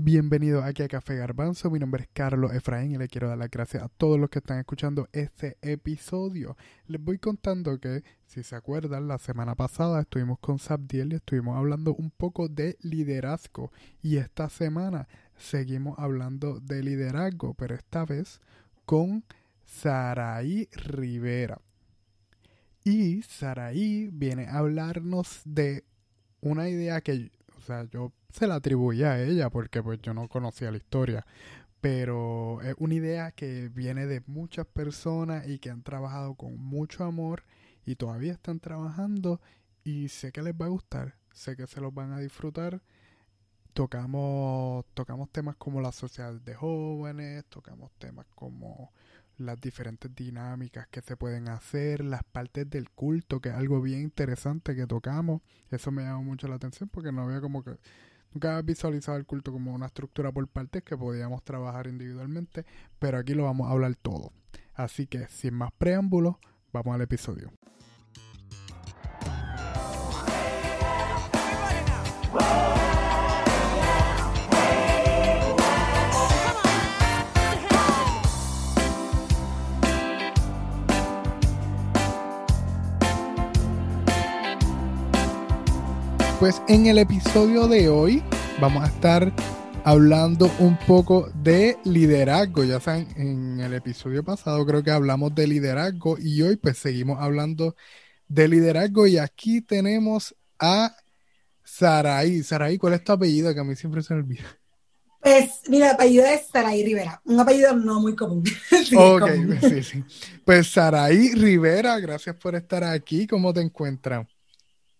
Bienvenido aquí a Café Garbanzo. Mi nombre es Carlos Efraín y le quiero dar las gracias a todos los que están escuchando este episodio. Les voy contando que, si se acuerdan, la semana pasada estuvimos con Sabdiel y estuvimos hablando un poco de liderazgo. Y esta semana seguimos hablando de liderazgo, pero esta vez con Saraí Rivera. Y Saraí viene a hablarnos de una idea que, o sea, yo se la atribuía a ella porque pues yo no conocía la historia. Pero es una idea que viene de muchas personas y que han trabajado con mucho amor y todavía están trabajando y sé que les va a gustar, sé que se los van a disfrutar. Tocamos, tocamos temas como la sociedad de jóvenes, tocamos temas como las diferentes dinámicas que se pueden hacer, las partes del culto, que es algo bien interesante que tocamos. Eso me llamó mucho la atención porque no había como que Nunca visualizado el culto como una estructura por partes que podíamos trabajar individualmente, pero aquí lo vamos a hablar todo. Así que, sin más preámbulos, vamos al episodio. Pues en el episodio de hoy vamos a estar hablando un poco de liderazgo. Ya saben, en el episodio pasado creo que hablamos de liderazgo y hoy pues seguimos hablando de liderazgo y aquí tenemos a Saraí. Saraí, ¿cuál es tu apellido? Que a mí siempre se me olvida. Pues mira, el apellido es Saraí Rivera, un apellido no muy común. ok, sí, sí. Pues Saraí Rivera, gracias por estar aquí. ¿Cómo te encuentras?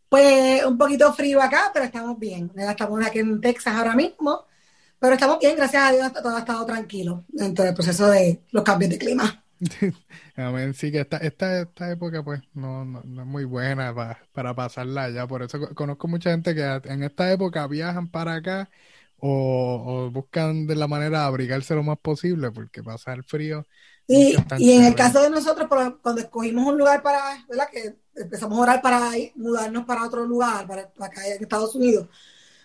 Pues un poquito frío acá, pero estamos bien. Estamos aquí en Texas ahora mismo, pero estamos bien, gracias a Dios, todo ha estado tranquilo dentro del proceso de los cambios de clima. Amén, sí que esta, esta, esta época pues no, no, es muy buena para, para pasarla allá, por eso conozco mucha gente que en esta época viajan para acá o, buscan de la manera de abrigarse lo más posible porque pasa el frío. Y, y en el caso de nosotros, cuando escogimos un lugar para, ¿verdad? Que empezamos a orar para mudarnos para otro lugar, para, acá en Estados Unidos,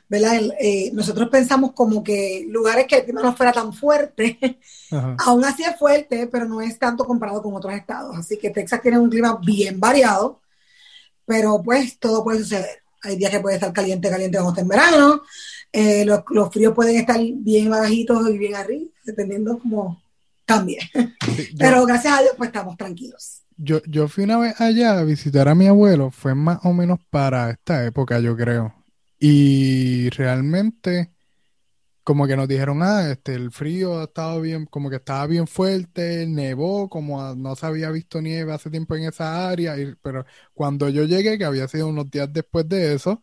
¿verdad? Eh, nosotros pensamos como que lugares que el clima no fuera tan fuerte, aún así es fuerte, pero no es tanto comparado con otros estados. Así que Texas tiene un clima bien variado, pero pues todo puede suceder. Hay días que puede estar caliente, caliente como está en verano, eh, los, los, fríos pueden estar bien bajitos y bien arriba, dependiendo cómo cambie. pero gracias a Dios, pues estamos tranquilos. Yo, yo fui una vez allá a visitar a mi abuelo, fue más o menos para esta época, yo creo. Y realmente, como que nos dijeron, ah, este, el frío ha estado bien, como que estaba bien fuerte, nevó, como no se había visto nieve hace tiempo en esa área, pero cuando yo llegué, que había sido unos días después de eso,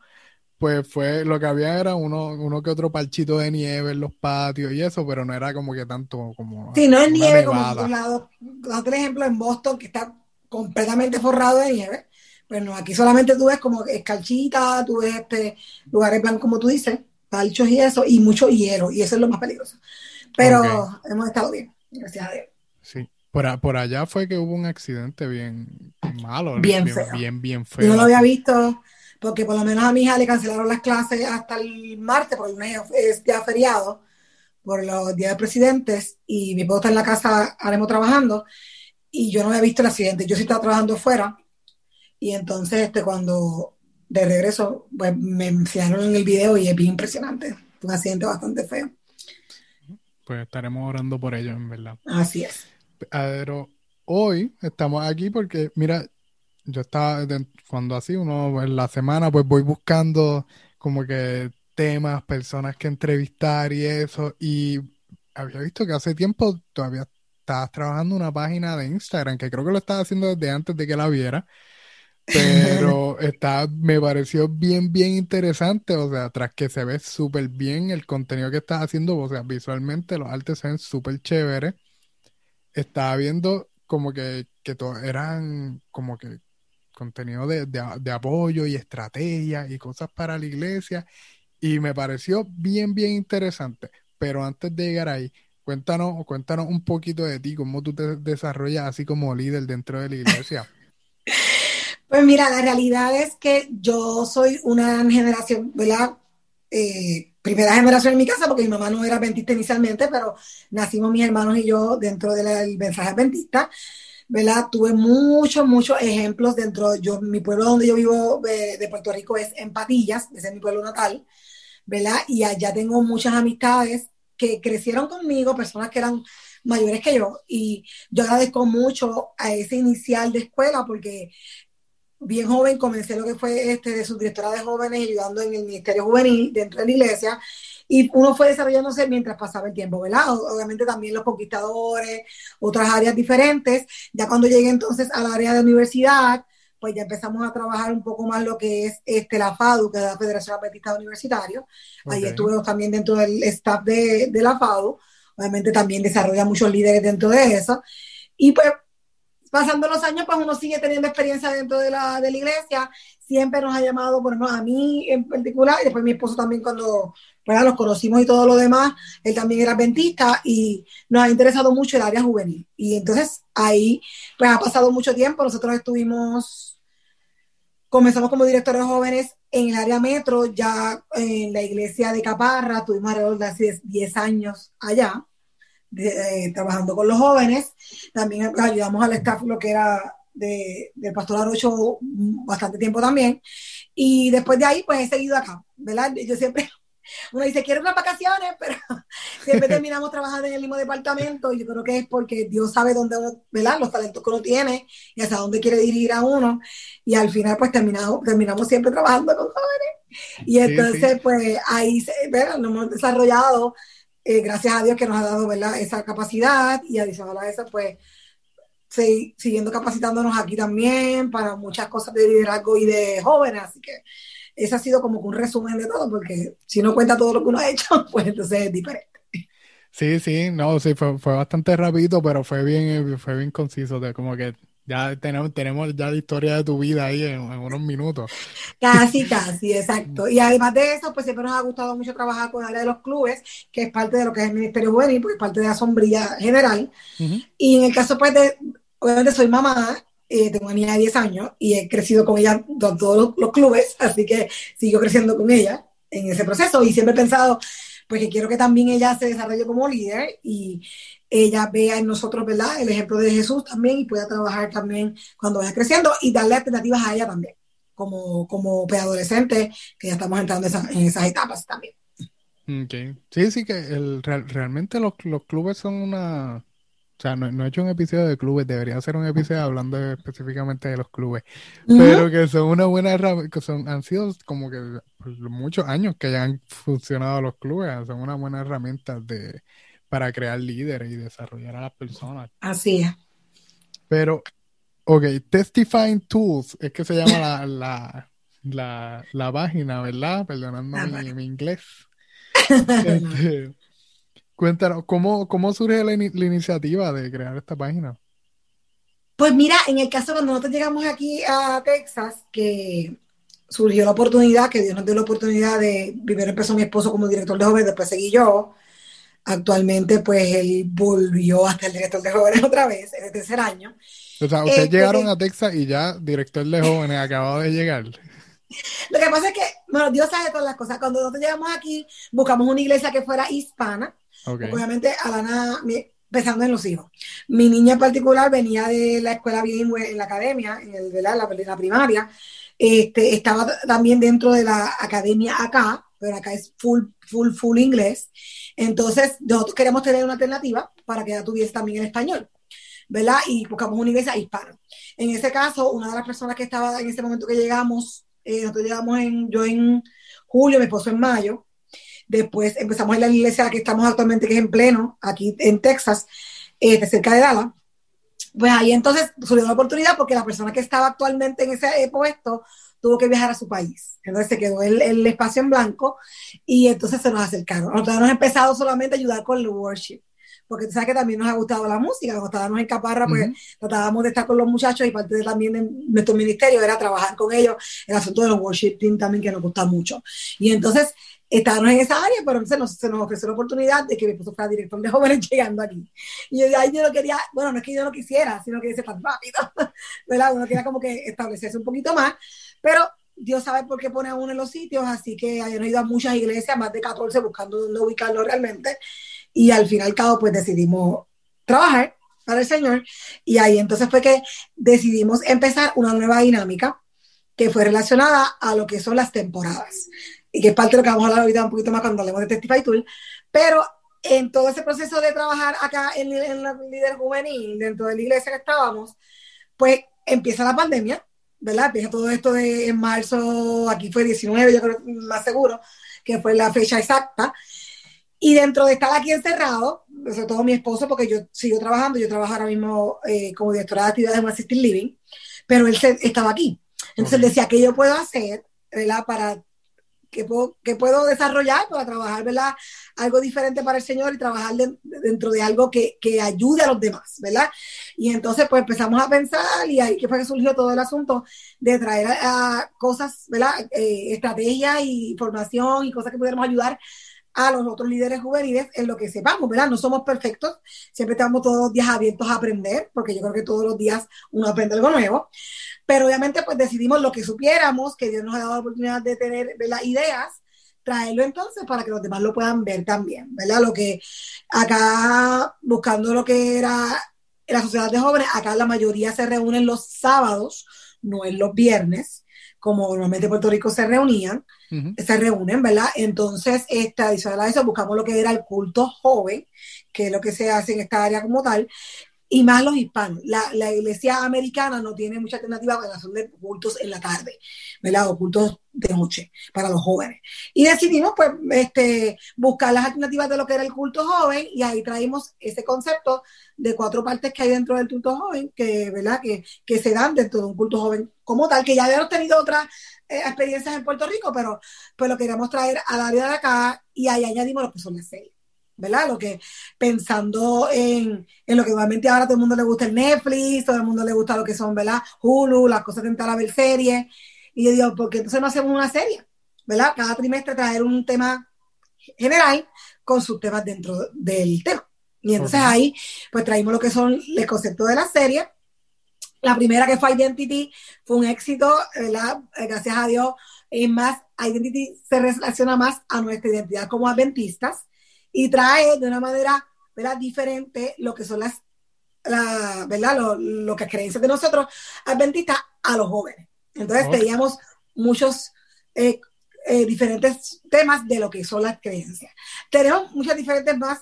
pues fue, lo que había era uno, uno que otro parchito de nieve en los patios y eso, pero no era como que tanto como... Sí, no es nieve como en lados. Otro ejemplo en Boston, que está completamente forrado de nieve. Pero no, aquí solamente tú ves como escarchita, tú ves este, lugares blancos, como tú dices, palchos y eso, y mucho hielo, y eso es lo más peligroso. Pero hemos estado bien, gracias a Dios. Sí, por, por, allá fue que hubo un accidente bien malo, bien, bien, feo. bien, bien feo. Yo no lo había visto, porque por lo menos a mi hija le cancelaron las clases hasta el martes, porque el lunes es ya feriado, por los días de presidentes, y mi esposo está en la casa, haremos trabajando, y yo no había visto el accidente. Yo sí estaba trabajando fuera y entonces este, cuando de regreso pues, me enseñaron en el video y es bien impresionante. Un accidente bastante feo. Pues estaremos orando por ello, en verdad. Así es. Pero hoy estamos aquí porque, mira, yo estaba, cuando así uno en la semana, pues voy buscando como que temas, personas que entrevistar y eso, y había visto que hace tiempo todavía estabas trabajando una página de Instagram, que creo que lo estabas haciendo desde antes de que la viera, pero está, me pareció bien, bien interesante, o sea, tras que se ve súper bien el contenido que estás haciendo, o sea, visualmente los artes se ven súper chéveres, estaba viendo como que, que eran como que contenido de, de apoyo y estrategia y cosas para la iglesia, y me pareció bien, bien interesante, pero antes de llegar ahí, Cuéntanos, cuéntanos un poquito de ti, cómo tú te desarrollas así como líder dentro de la iglesia. Pues mira, la realidad es que yo soy una generación, ¿verdad? Eh, primera generación en mi casa, porque mi mamá no era adventista inicialmente, pero nacimos mis hermanos y yo dentro del mensaje adventista. ¿Verdad? Tuve muchos, muchos ejemplos dentro, yo, mi pueblo donde yo vivo de, de Puerto Rico es en Patillas, ese es mi pueblo natal, ¿verdad? Y allá tengo muchas amistades que crecieron conmigo, personas que eran mayores que yo, y yo agradezco mucho a ese inicial de escuela porque bien joven comencé lo que fue este de subdirectora de jóvenes ayudando en el Ministerio Juvenil dentro de la iglesia y uno fue desarrollándose mientras pasaba el tiempo, ¿verdad? Obviamente también los conquistadores, otras áreas diferentes. Ya cuando llegué entonces al área de universidad, pues ya empezamos a trabajar un poco más lo que es este, la FADU, que es la Federación Adventista Universitario. Ahí estuve también dentro del staff de, de la FADU. Obviamente también desarrolla muchos líderes dentro de eso. Y pues pasando los años, pues uno sigue teniendo experiencia dentro de la, de la iglesia. Siempre nos ha llamado, por a mí en particular, y después mi esposo también cuando bueno, los conocimos y todo lo demás, él también era adventista y nos ha interesado mucho el área juvenil. Y entonces ahí, pues ha pasado mucho tiempo. Nosotros estuvimos, comenzamos como directores jóvenes en el área metro, ya en la iglesia de Caparra, tuvimos alrededor de 10 años allá de, trabajando con los jóvenes. También ayudamos al staff, lo que era de, del pastor Arocho, bastante tiempo también. Y después de ahí, pues he seguido acá, ¿verdad? Yo siempre, uno dice, quiero unas vacaciones, pero siempre terminamos trabajando en el mismo departamento. Y yo creo que es porque Dios sabe dónde, ¿verdad? Los talentos que uno tiene y hasta dónde quiere dirigir a uno. Y al final, pues terminamos, terminamos siempre trabajando con jóvenes. Y entonces, pues ahí, ¿verdad? Nos hemos desarrollado eh, gracias a Dios que nos ha dado ¿verdad? esa capacidad y adicional a eso, pues siguiendo capacitándonos aquí también para muchas cosas de liderazgo y de jóvenes. Así que ese ha sido como un resumen de todo, porque si no cuenta todo lo que uno ha hecho, pues entonces es diferente. Sí, sí, no, sí, fue, fue bastante rápido, pero fue bien, fue bien conciso, de como que ya tenemos, tenemos ya la historia de tu vida ahí en, unos minutos. Casi, casi, exacto. Y además de eso, pues siempre nos ha gustado mucho trabajar con el área de los clubes, que es parte de lo que es el Ministerio Juvenil, porque es parte de la sombrilla general. Y en el caso, pues, de, obviamente soy mamá, eh, tengo una niña de 10 años y he crecido con ella en todos los, clubes, así que sigo creciendo con ella en ese proceso y siempre he pensado, pues que quiero que también ella se desarrolle como líder y ella vea en nosotros, ¿verdad? El ejemplo de Jesús también y pueda trabajar también cuando vaya creciendo y darle alternativas a ella también, como, como preadolescente, que ya estamos entrando en, esas etapas también. Okay. Sí, sí, que el, realmente los, los clubes son una, o sea, no, he hecho un episodio de clubes, debería ser un episodio hablando específicamente de los clubes, pero que son una buena herramienta, que son, han sido como que muchos años que ya han funcionado los clubes, son una buena herramienta de, para crear líderes y desarrollar a las personas. Así es. Pero, ok, Testifying Tools es que se llama la, la, la, la página, ¿verdad? Perdonando mi, inglés. Este, cuéntanos, ¿cómo, cómo surge la, iniciativa de crear esta página? Pues mira, en el caso cuando nosotros llegamos aquí a Texas, que surgió la oportunidad, que Dios nos dio la oportunidad de, primero empezó mi esposo como director de jóvenes, después seguí yo, Actualmente, pues él volvió hasta el director de jóvenes otra vez, en el tercer año. O sea, ustedes este, llegaron a Texas y ya director de jóvenes acababa de llegar. Lo que pasa es que, bueno, Dios sabe todas las cosas. Cuando nosotros llegamos aquí, buscamos una iglesia que fuera hispana. Obviamente, Alana, pensando en los hijos. Mi niña en particular venía de la escuela bilingüe en la academia, en el, de la, la primaria. Este, estaba también dentro de la academia acá, pero acá es full, full, full inglés. Entonces, nosotros queremos tener una alternativa para que ella tuviese también el español, ¿verdad? Y buscamos una iglesia hispana. En ese caso, una de las personas que estaba en ese momento que llegamos, eh, nosotros llegamos en, yo en julio, mi esposo en mayo, después empezamos en la iglesia que estamos actualmente, que es en pleno, aquí en Texas, eh, cerca de Dallas. Pues ahí entonces surgió la oportunidad porque la persona que estaba actualmente en ese puesto tuvo que viajar a su país. Entonces se quedó el, el espacio en blanco y entonces se nos acercaron. Nosotros hemos empezado solamente a ayudar con el worship porque tú sabes que también nos ha gustado la música, cuando estábamos en Caparra, pues tratábamos de estar con los muchachos y parte de, también de nuestro ministerio era trabajar con ellos el asunto de los worship team también que nos gusta mucho. Y entonces estábamos en esa área, pero entonces se nos ofreció la oportunidad de que mi esposo fuera director de jóvenes llegando aquí. Y yo, ahí yo no quería, bueno, no es que yo no quisiera, sino que hice tan rápido, ¿verdad? Uno quería como que establecerse un poquito más, pero Dios sabe por qué pone a uno en los sitios, así que han ido a muchas iglesias, más de 14, buscando dónde ubicarlo realmente. Y al final y al cabo, pues decidimos trabajar para el Señor. Y ahí entonces fue que decidimos empezar una nueva dinámica que fue relacionada a lo que son las temporadas. Y que es parte de lo que vamos a hablar ahorita un poquito más cuando hablemos de Testify Tool. Pero en todo ese proceso de trabajar acá en, en la líder juvenil, dentro de la iglesia que estábamos, pues empieza la pandemia, ¿verdad? Empieza todo esto de en marzo, aquí fue 19, yo creo más seguro, que fue la fecha exacta. Y dentro de estar aquí encerrado, sobre todo mi esposo, porque yo sigo trabajando, yo trabajo ahora mismo eh, como directora de actividades en Assisted Living, pero él estaba aquí. Entonces él decía, ¿qué yo puedo hacer, ¿verdad? Para que puedo, que puedo desarrollar para trabajar, ¿verdad? Algo diferente para el Señor y trabajar dentro de algo que, que, ayude a los demás, ¿verdad? Y entonces pues empezamos a pensar y ahí que fue que surgió todo el asunto de traer a, cosas, ¿verdad? Eh, estrategias y formación y cosas que pudiéramos ayudar a los otros líderes juveniles en lo que sepamos, ¿verdad? No somos perfectos, siempre estamos todos los días abiertos a aprender, porque yo creo que todos los días uno aprende algo nuevo, pero obviamente pues decidimos lo que supiéramos, que Dios nos ha dado la oportunidad de tener las ideas, traerlo entonces para que los demás lo puedan ver también, ¿verdad? Lo que acá, buscando lo que era la sociedad de jóvenes, acá la mayoría se reúnen los sábados, no en los viernes, como normalmente Puerto Rico se reunían, se reúnen, ¿verdad? Entonces, esta, adicional a eso, buscamos lo que era el culto joven, que es lo que se hace en esta área como tal, y más los hispanos. La, la, iglesia americana no tiene mucha alternativa para hacer cultos en la tarde, ¿verdad? O cultos de noche para los jóvenes. Y decidimos, pues, este, buscar las alternativas de lo que era el culto joven y ahí traímos ese concepto de cuatro partes que hay dentro del culto joven, que, ¿verdad? Que, que se dan dentro de un culto joven como tal, que ya habíamos tenido otras eh, experiencias en Puerto Rico, pero pues lo queríamos traer al área de acá y ahí añadimos lo que son las series. ¿Verdad? Lo que pensando en, en, lo que normalmente ahora todo el mundo le gusta el Netflix, todo el mundo le gusta lo que son, ¿verdad? Hulu, las cosas de entrar a ver series. Y yo digo, ¿por qué entonces no hacemos una serie? ¿Verdad? Cada trimestre traer un tema general con sus temas dentro del tema. Y entonces ahí, pues traímos lo que son el concepto de la serie. La primera que fue Identity fue un éxito, ¿verdad? Gracias a Dios. Es más, Identity se relaciona más a nuestra identidad como adventistas y trae de una manera ¿verdad? diferente lo que son las, la, ¿verdad? Lo, lo, que creencias de nosotros adventistas a los jóvenes. Entonces teníamos muchos eh, eh, diferentes temas de lo que son las creencias. Tenemos muchas diferentes más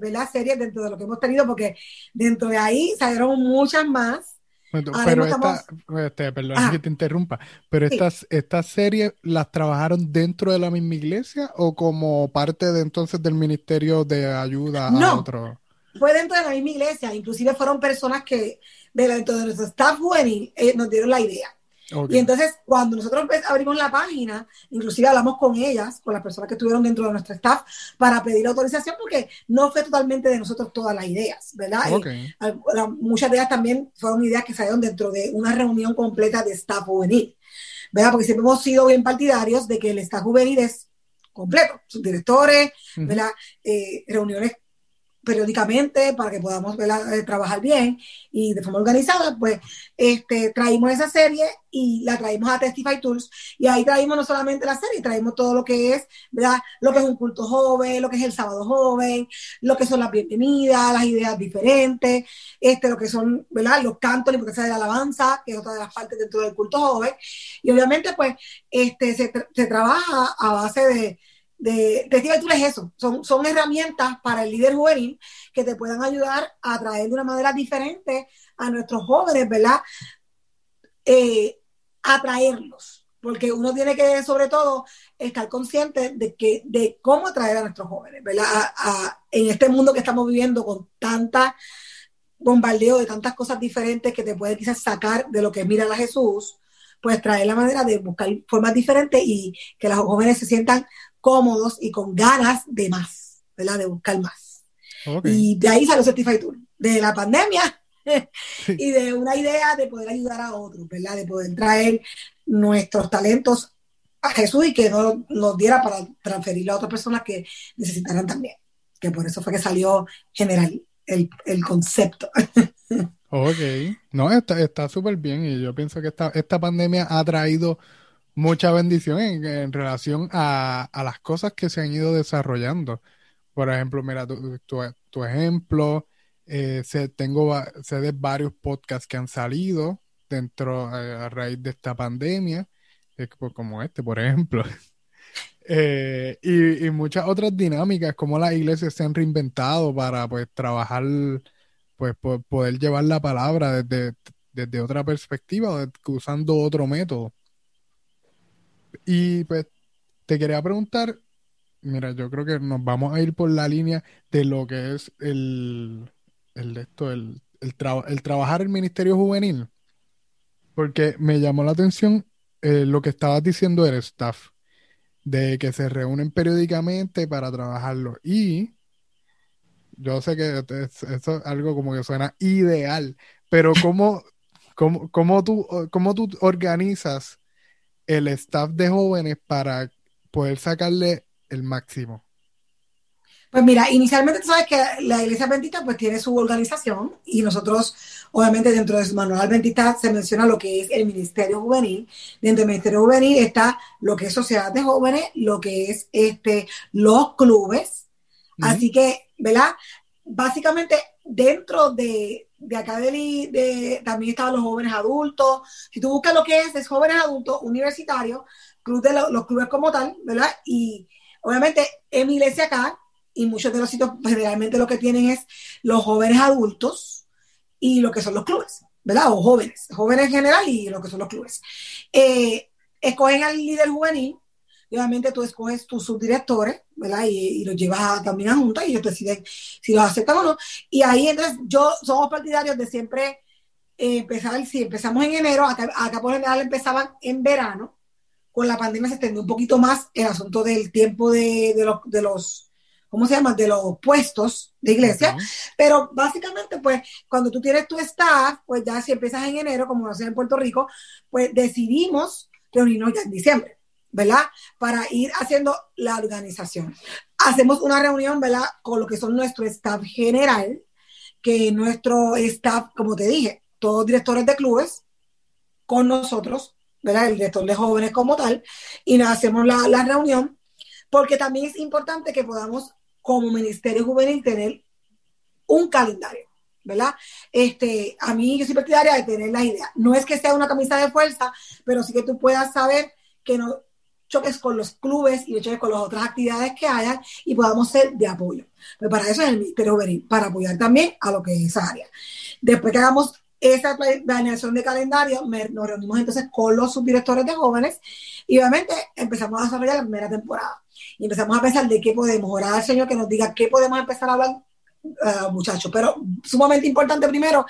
¿verdad? series dentro de lo que hemos tenido, porque dentro de ahí salieron muchas más pero esta, este, perdón que te interrumpa, pero estas, estas series las trabajaron dentro de la misma iglesia o como parte de entonces del ministerio de ayuda a otro. Fue dentro de la misma iglesia, inclusive fueron personas que dentro de nuestro staff juvenil eh, nos dieron la idea. Y entonces, cuando nosotros abrimos la página, inclusive hablamos con ellas, con las personas que estuvieron dentro de nuestro staff, para pedir autorización, porque no fue totalmente de nosotros todas las ideas, ¿verdad? muchas de ellas también fueron ideas que salieron dentro de una reunión completa de staff juvenil, ¿verdad? Porque siempre hemos sido bien partidarios de que el staff juvenil es completo, sus directores, ¿verdad? Eh, reuniones periódicamente para que podamos eh, trabajar bien y de forma organizada, pues este, traímos esa serie y la traímos a Testify Tools y ahí traímos no solamente la serie, traímos todo lo que es, ¿verdad? Lo que es un culto joven, lo que es el sábado joven, lo que son las bienvenidas, las ideas diferentes, este, lo que son, ¿verdad? Los cantos, la importancia de la alabanza, que es otra de las partes dentro del culto joven y obviamente pues este, se, se trabaja a base de de, de tú es eso, son, son herramientas para el líder juvenil que te puedan ayudar a traer de una manera diferente a nuestros jóvenes, ¿verdad? Eh, atraerlos, porque uno tiene que sobre todo estar consciente de, que, de cómo atraer a nuestros jóvenes, ¿verdad? en este mundo que estamos viviendo con tanta bombardeo de tantas cosas diferentes que te puede quizás sacar de lo que es mirar a Jesús, pues traer la manera de buscar formas diferentes y que los jóvenes se sientan cómodos y con ganas de más, ¿verdad? De buscar más. Y de ahí salió Certified Tour, de la pandemia y de una idea de poder ayudar a otros, ¿verdad? De poder traer nuestros talentos a Jesús y que no nos diera para transferirlo a otras personas que necesitaran también. Que por eso fue que salió general el, el concepto. ok, no, está súper bien y yo pienso que esta, esta pandemia ha traído mucha bendición en, relación a, las cosas que se han ido desarrollando. Por ejemplo, mira, tu, ejemplo, eh, sé, tengo, sé de varios podcasts que han salido dentro, eh, a raíz de esta pandemia, como este, por ejemplo. Eh, y, muchas otras dinámicas, como las iglesias se han reinventado para pues trabajar, pues poder llevar la palabra desde, desde otra perspectiva, usando otro método. Y pues te quería preguntar, mira, yo creo que nos vamos a ir por la línea de lo que es el, el esto, el, el, el trabajar el ministerio juvenil, porque me llamó la atención eh, lo que estabas diciendo del staff de que se reúnen periódicamente para trabajarlo. Y yo sé que eso es algo como que suena ideal, pero ¿cómo, cómo, cómo, tú, cómo tú organizas el staff de jóvenes para poder sacarle el máximo? Pues mira, inicialmente tú sabes que la Iglesia Adventista pues tiene su organización y nosotros, obviamente dentro de su manual Adventista se menciona lo que es el Ministerio Juvenil. Dentro del Ministerio Juvenil está lo que es Sociedad de Jóvenes, lo que es este, los clubes. Así que, ¿verdad? Básicamente dentro de, de acá de, también estaban los jóvenes adultos. Si tú buscas lo que es, es jóvenes adultos, universitarios, club de los clubes como tal, ¿verdad? Y obviamente en mi iglesia acá y muchos de los sitios generalmente lo que tienen es los jóvenes adultos y lo que son los clubes, ¿verdad? O jóvenes, jóvenes en general y lo que son los clubes. Eh, escogen al líder juvenil, y obviamente tú escoges tus subdirectores, ¿verdad? Y, los llevas también a junta y ellos deciden si los aceptan o no. Y ahí entonces yo somos partidarios de siempre eh, empezar, si empezamos en enero, acá, acá por general empezaban en verano, con la pandemia se extendió un poquito más el asunto del tiempo de, de, de los ¿cómo se llama? De los puestos de iglesia. Pero básicamente, pues, cuando tú tienes tu staff, pues ya si empiezas en enero, como lo hacen en Puerto Rico, pues decidimos reunirnos ya en diciembre, ¿verdad? Para ir haciendo la organización. Hacemos una reunión, ¿verdad? Con lo que son nuestro staff general, que nuestro staff, como te dije, todos directores de clubes, con nosotros, ¿verdad? El director de jóvenes como tal, y nos hacemos la, la reunión porque también es importante que podamos como Ministerio Juvenil tener un calendario, ¿verdad? Este, a mí yo soy partidaria de tener la idea. No es que sea una camisa de fuerza, pero sí que tú puedas saber que no choques con los clubes y no choques con las otras actividades que hayan y podamos ser de apoyo. Pero para eso es el Ministerio Juvenil, para apoyar también a lo que es esa área. Después que hagamos esa planeación de calendario, nos reunimos entonces con los subdirectores de jóvenes y obviamente empezamos a desarrollar la primera temporada y empezamos a pensar de qué podemos orar al Señor que nos diga qué podemos empezar a hablar, uh, muchachos. Pero sumamente importante primero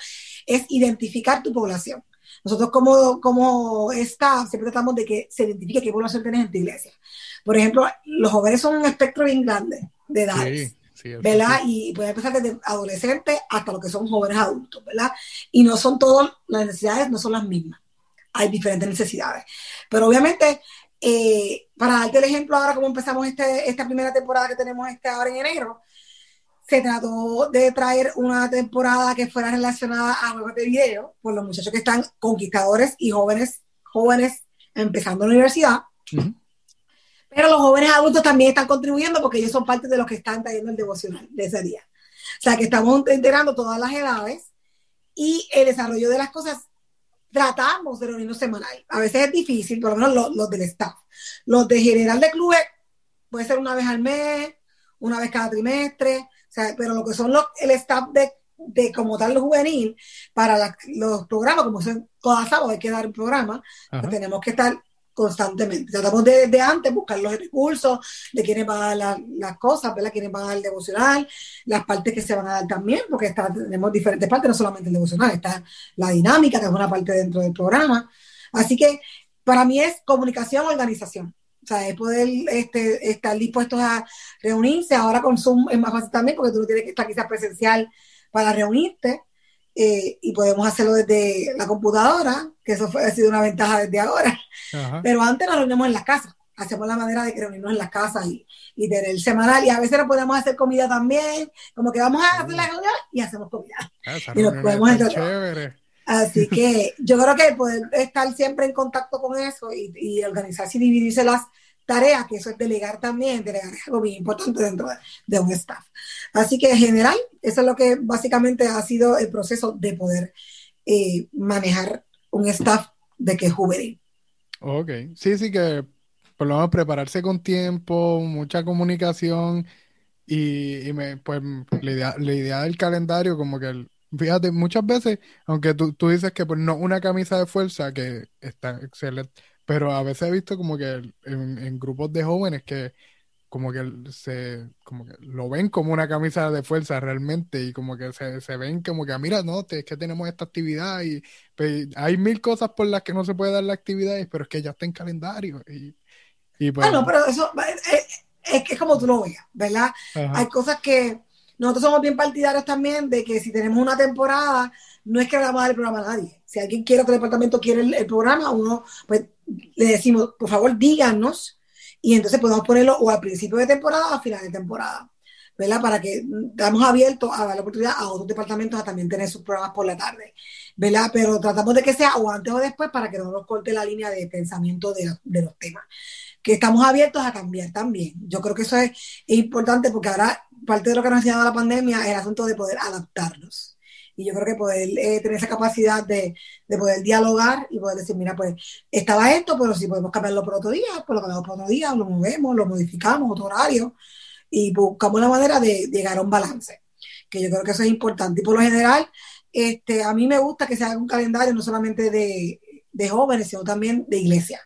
es identificar tu población. Nosotros como, como staff siempre tratamos de que se identifique qué población tienes en tu iglesia. Por ejemplo, los jóvenes son un espectro bien grande de edades. ¿verdad? Y puede empezar desde adolescentes hasta lo que son jóvenes adultos, ¿verdad? Y no son todas, las necesidades no son las mismas. Hay diferentes necesidades. Pero obviamente eh, para darte el ejemplo ahora, como empezamos este, esta primera temporada que tenemos este ahora en enero, se trató de traer una temporada que fuera relacionada a juegos de video por los muchachos que están conquistadores y jóvenes, jóvenes empezando la universidad. Pero los jóvenes adultos también están contribuyendo porque ellos son parte de los que están trayendo el devocional de ese día. O sea que estamos enterando todas las edades y el desarrollo de las cosas tratamos de reunirnos semanal. A veces es difícil, por lo menos los, del staff. Los de general de clubes puede ser una vez al mes, una vez cada trimestre, sea, pero lo que son los, el staff de, de como tal lo juvenil, para los programas, como son todas sábado hay que dar un programa, pues tenemos que estar constantemente. Tratamos de, de, antes buscar los recursos, de quiénes van a dar las cosas, ¿verdad? Quiénes van a dar el devocional, las partes que se van a dar también, porque está, tenemos diferentes partes, no solamente el devocional, está la dinámica, que es una parte dentro del programa. Así que para mí es comunicación, organización. O sea, es poder este, estar dispuestos a reunirse. Ahora con Zoom es más fácil también, porque tú no tienes que estar quizás presencial para reunirte. Eh, y podemos hacerlo desde la computadora, que eso fue, ha sido una ventaja desde ahora. Pero antes nos reunimos en las casas, hacemos la manera de reunirnos en las casas y, y tener el semanal, y a veces nos podemos hacer comida también, como que vamos a hacer la reunión y hacemos comida. Ah, y nos podemos Así que yo creo que poder estar siempre en contacto con eso y, y organizarse y dividirse las tareas, que eso es delegar también, delegar es algo bien importante dentro de, un staff. Así que en general, eso es lo que básicamente ha sido el proceso de poder eh, manejar un staff de que es juvenil. Ok, sí, sí que por lo menos prepararse con tiempo, mucha comunicación y, me, pues la idea, la idea del calendario como que fíjate, muchas veces, aunque tú, tú dices que pues no una camisa de fuerza, que está excelente, pero a veces he visto como que en, grupos de jóvenes que como que se como que lo ven como una camisa de fuerza realmente y como que se, ven como que ah, mira no es que tenemos esta actividad y pues, hay mil cosas por las que no se puede dar la actividad pero es que ya está en calendario y, y pues, bueno pero eso es, que es como tú lo veas verdad hay cosas que nosotros somos bien partidarios también de que si tenemos una temporada no es que le vamos a dar el programa a nadie si alguien quiere el departamento quiere el programa uno pues le decimos, por favor, díganos, y entonces podemos ponerlo o al principio de temporada o a final de temporada, ¿verdad? Para que estamos abiertos a dar la oportunidad a otros departamentos a también tener sus programas por la tarde, ¿verdad? Pero tratamos de que sea o antes o después para que no nos corte la línea de pensamiento de, los temas. Que estamos abiertos a cambiar también. Yo creo que eso es, es importante porque ahora parte de lo que nos ha enseñado la pandemia es el asunto de poder adaptarnos y yo creo que poder eh, tener esa capacidad de, poder dialogar y poder decir, mira, pues estaba esto, pero si podemos cambiarlo por otro día, pues lo cambiamos por otro día, lo movemos, lo modificamos, otro horario, y buscamos una manera de, llegar a un balance, que yo creo que eso es importante. Y por lo general, este, a mí me gusta que se haga un calendario no solamente de, de jóvenes, sino también de iglesia,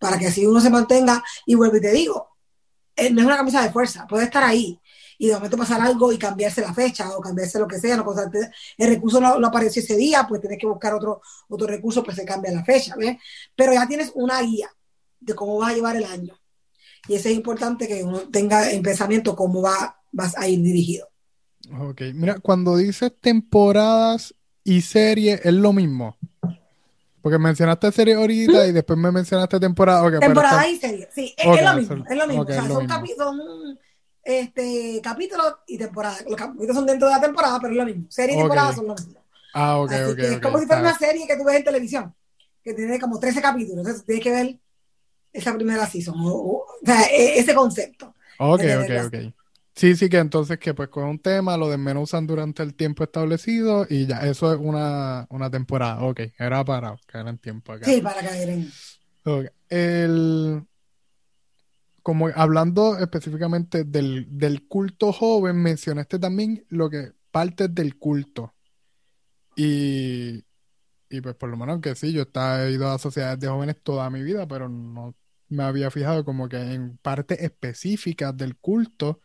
para que así uno se mantenga, y vuelvo y te digo, eh, no es una camisa de fuerza, puede estar ahí, y de momento pasar algo y cambiarse la fecha o cambiarse lo que sea, no el recurso no, apareció ese día, pues tienes que buscar otro, otro recurso, pues se cambia la fecha, ¿ves? Pero ya tienes una guía de cómo vas a llevar el año. Y eso es importante que uno tenga en pensamiento cómo va, vas a ir dirigido. Ok, mira, cuando dices temporadas y series, es lo mismo. Porque mencionaste serie ahorita y después me mencionaste temporada. temporada y serie, sí, es, lo mismo, es lo mismo. o sea, son, son, este, capítulos y temporada. Los capítulos son dentro de la temporada, pero es lo mismo. Serie y temporada son lo mismo. Ah, ok, ok. es como si fuera una serie que tú ves en televisión, que tiene como 13 capítulos. Entonces tienes que ver esa primera season, o, sea, e, ese concepto. Ok, ok, ok. Sí, sí, que entonces que pues con un tema lo desmenuzan durante el tiempo establecido y ya, eso es una, una temporada. Ok, era para caer en tiempo acá. Sí, para caer en. Okay. El, como hablando específicamente del, culto joven, mencionaste también lo que parte del culto. Y, pues por lo menos que sí, yo he ido a sociedades de jóvenes toda mi vida, pero no me había fijado como que en partes específicas del culto,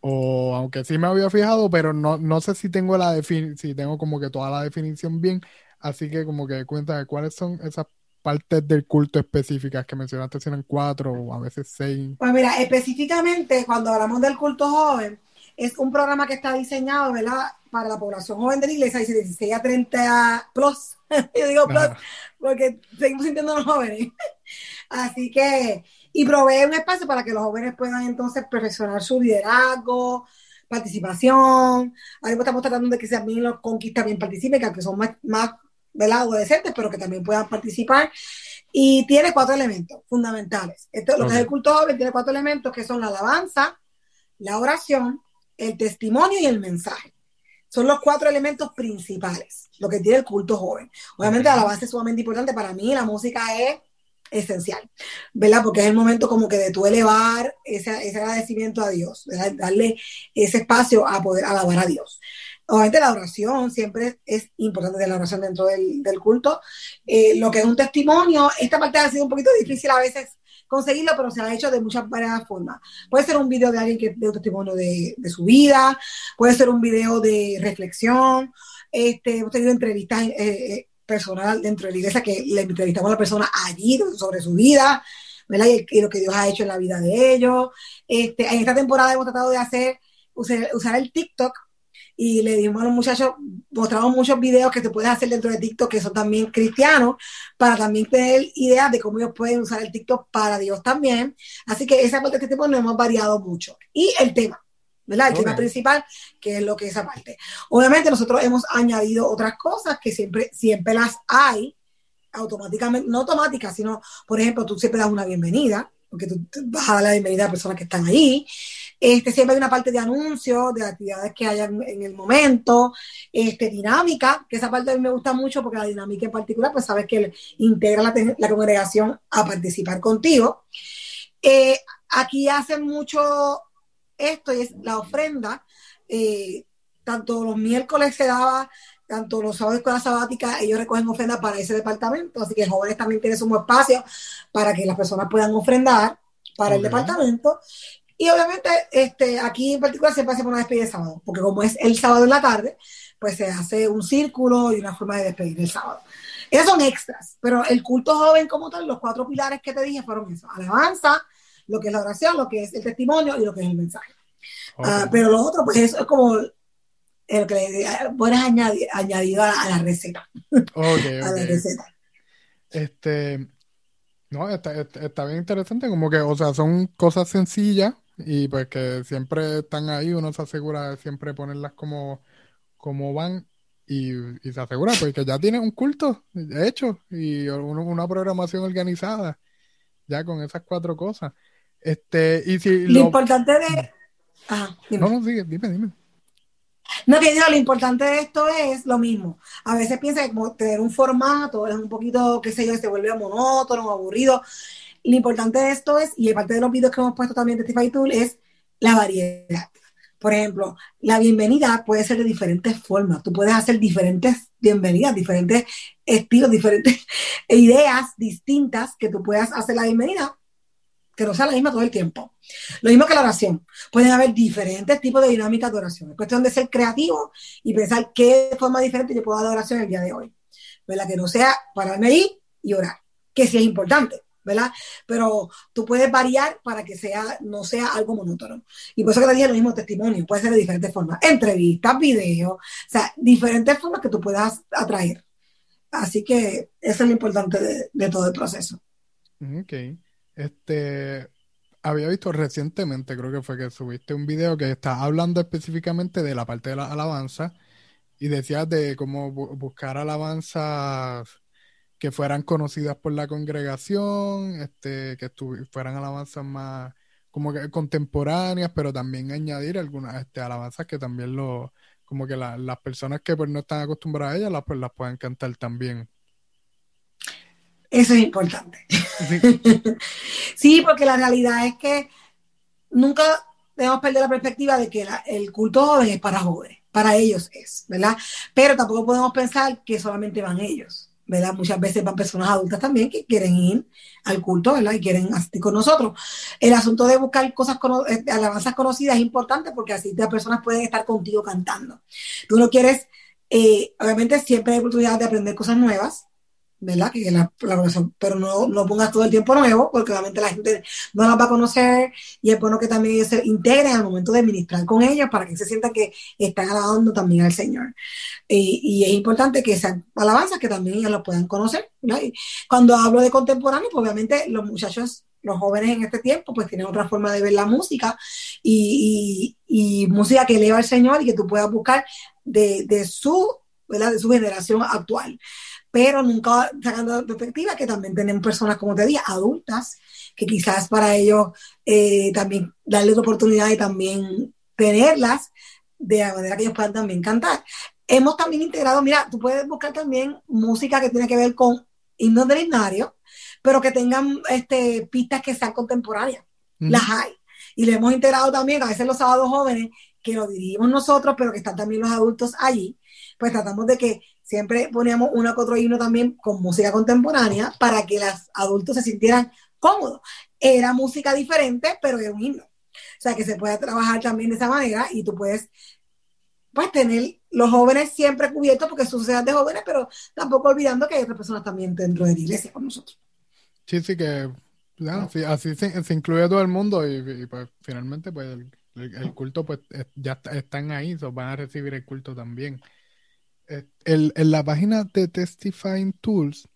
o aunque sí me había fijado, pero no, no sé si tengo la si tengo como que toda la definición bien, así que como que cuéntame cuáles son esas partes del culto específicas que mencionaste, si eran cuatro o a veces seis. Pues mira, específicamente cuando hablamos del culto joven, es un programa que está diseñado, ¿verdad? Para la población joven de la iglesia, dice 16 a 30 plus. Yo digo plus porque seguimos sintiéndonos jóvenes. Así que, y provee un espacio para que los jóvenes puedan entonces perfeccionar su liderazgo, participación. Ahora estamos tratando de que sean bien los conquistas bien participen, que son más, más ¿verdad? adolescentes, pero que también puedan participar. Y tiene cuatro elementos fundamentales. Esto, lo que es el culto joven tiene cuatro elementos que son la alabanza, la oración, el testimonio y el mensaje. Son los cuatro elementos principales, lo que tiene el culto joven. Obviamente la alabanza es sumamente importante. Para mí la música es esencial, ¿verdad? Porque es el momento como que de tú elevar ese, ese agradecimiento a Dios, darle ese espacio a poder alabar a Dios. Obviamente la oración siempre es importante la oración dentro del, culto. Eh, lo que es un testimonio, esta parte ha sido un poquito difícil a veces conseguirlo, pero se ha hecho de muchas varias formas. Puede ser un video de alguien que dé un testimonio de, su vida, puede ser un video de reflexión. Este, hemos tenido entrevistas eh, eh, personal dentro de la iglesia que le entrevistamos a la persona allí sobre su vida, ¿verdad? Y, lo que Dios ha hecho en la vida de ellos. Este, en esta temporada hemos tratado de hacer, usar el TikTok y le dimos a los muchachos, mostramos muchos videos que se pueden hacer dentro de TikTok que son también cristianos, para también tener ideas de cómo ellos pueden usar el TikTok para Dios también. Así que esa parte de este tipo no hemos variado mucho. Y el tema, ¿verdad? El tema principal, que es lo que es esa parte. Obviamente nosotros hemos añadido otras cosas que siempre, siempre las hay, automáticamente, no automáticas, sino, por ejemplo, tú siempre das una bienvenida, porque tú vas a dar la bienvenida a personas que están ahí. Este, siempre hay una parte de anuncios, de actividades que hayan en el momento, este, dinámica, que esa parte a mí me gusta mucho porque la dinámica en particular, pues sabes que integra la, la congregación a participar contigo. Eh, aquí hacen mucho esto y es la ofrenda. Eh, tanto los miércoles se daba, tanto los sábados con la sabática, ellos recogen ofrenda para ese departamento, así que jóvenes también tienen su espacio para que las personas puedan ofrendar para el departamento. Y obviamente, este, aquí en particular siempre hacemos una despedida de sábado, porque como es el sábado en la tarde, pues se hace un círculo y una forma de despedir el sábado. Esos son extras, pero el culto joven como tal, los cuatro pilares que te dije fueron eso, alabanza, lo que es la oración, lo que es el testimonio y lo que es el mensaje. Ah, pero lo otro, pues eso es como el que le añadir, añadido a, la receta. a la receta. Este, no, está, está, bien interesante, como que, o sea, son cosas sencillas y pues que siempre están ahí, uno se asegura de siempre ponerlas como, como van y, y se asegura porque pues, ya tiene un culto hecho y una programación organizada ya con esas cuatro cosas. Este, y si lo, importante de no, no, dime, dime. No, que lo importante de esto es lo mismo. A veces piensa que como tener un formato es un poquito, qué sé yo, se vuelve monótono, aburrido. Lo importante de esto es, y parte de los videos que hemos puesto también de Testify Tool, es la variedad. Por ejemplo, la bienvenida puede ser de diferentes formas. Tú puedes hacer diferentes bienvenidas, diferentes estilos, diferentes ideas distintas que tú puedas hacer la bienvenida que no sea la misma todo el tiempo. Lo mismo que la oración. Pueden haber diferentes tipos de dinámicas de oración. Es cuestión de ser creativo y pensar qué forma diferente yo puedo dar oración el día de hoy. ¿Verdad? Que no sea pararme ahí y orar, que sí es importante. ¿Verdad? Pero tú puedes variar para que sea, no sea algo monótono. Y por eso que te dije lo mismo testimonio, puede ser de diferentes formas. Entrevistas, videos, o sea, diferentes formas que tú puedas atraer. Así que eso es lo importante de, todo el proceso. Ok. Este, había visto recientemente, creo que fue que subiste un video que está hablando específicamente de la parte de la alabanza y decías de cómo buscar alabanzas que fueran conocidas por la congregación, este, que fueran alabanzas más como que contemporáneas, pero también añadir algunas este, alabanzas que también lo, como que las personas que pues no están acostumbradas a ellas, las, pues las puedan cantar también. Eso es importante. Sí. porque la realidad es que nunca debemos perder la perspectiva de que el culto joven es para jóvenes, para ellos es, ¿verdad? Pero tampoco podemos pensar que solamente van ellos, ¿verdad? Muchas veces van personas adultas también que quieren ir al culto, ¿verdad? Y quieren asistir con nosotros. El asunto de buscar cosas, eh, alabanzas conocidas es importante porque así las personas pueden estar contigo cantando. Tú no quieres, eh, obviamente siempre hay oportunidad de aprender cosas nuevas, ¿verdad? Que la, pero no, no pongas todo el tiempo nuevo, porque obviamente la gente no las va a conocer y es bueno que también se integren al momento de ministrar con ellos para que se sientan que están alabando también al Señor. Y, es importante que sean alabanzas que también ellos lo puedan conocer. cuando hablo de contemporáneo, pues obviamente los muchachos los jóvenes en este tiempo pues tienen otra forma de ver la música y, y, y música que eleva al Señor y que tú puedas buscar de, de su, ¿verdad? de su generación actual pero nunca sacando la perspectiva que también tenemos personas, como te dije, adultas, que quizás para ellos eh, también darles la oportunidad y también tenerlas de la manera que ellos puedan también cantar. Hemos también integrado, mira, tú puedes buscar también música que tiene que ver con himnos del himnario, pero que tengan este, pistas que sean contemporáneas. Las hay. Y le hemos integrado también, a veces los sábados jóvenes, que lo dirigimos nosotros, pero que están también los adultos allí, pues tratamos de que siempre poníamos una que otro himno también con música contemporánea para que los adultos se sintieran cómodos. Era música diferente, pero era un himno. O sea, que se puede trabajar también de esa manera y tú puedes pues tener los jóvenes siempre cubiertos porque sociedad de jóvenes, pero tampoco olvidando que hay otras personas también dentro de la iglesia con nosotros. Sí, sí, que así se, incluye todo el mundo y, pues finalmente pues el, culto pues ya están ahí, van a recibir el culto también en la página de Testifying Tools,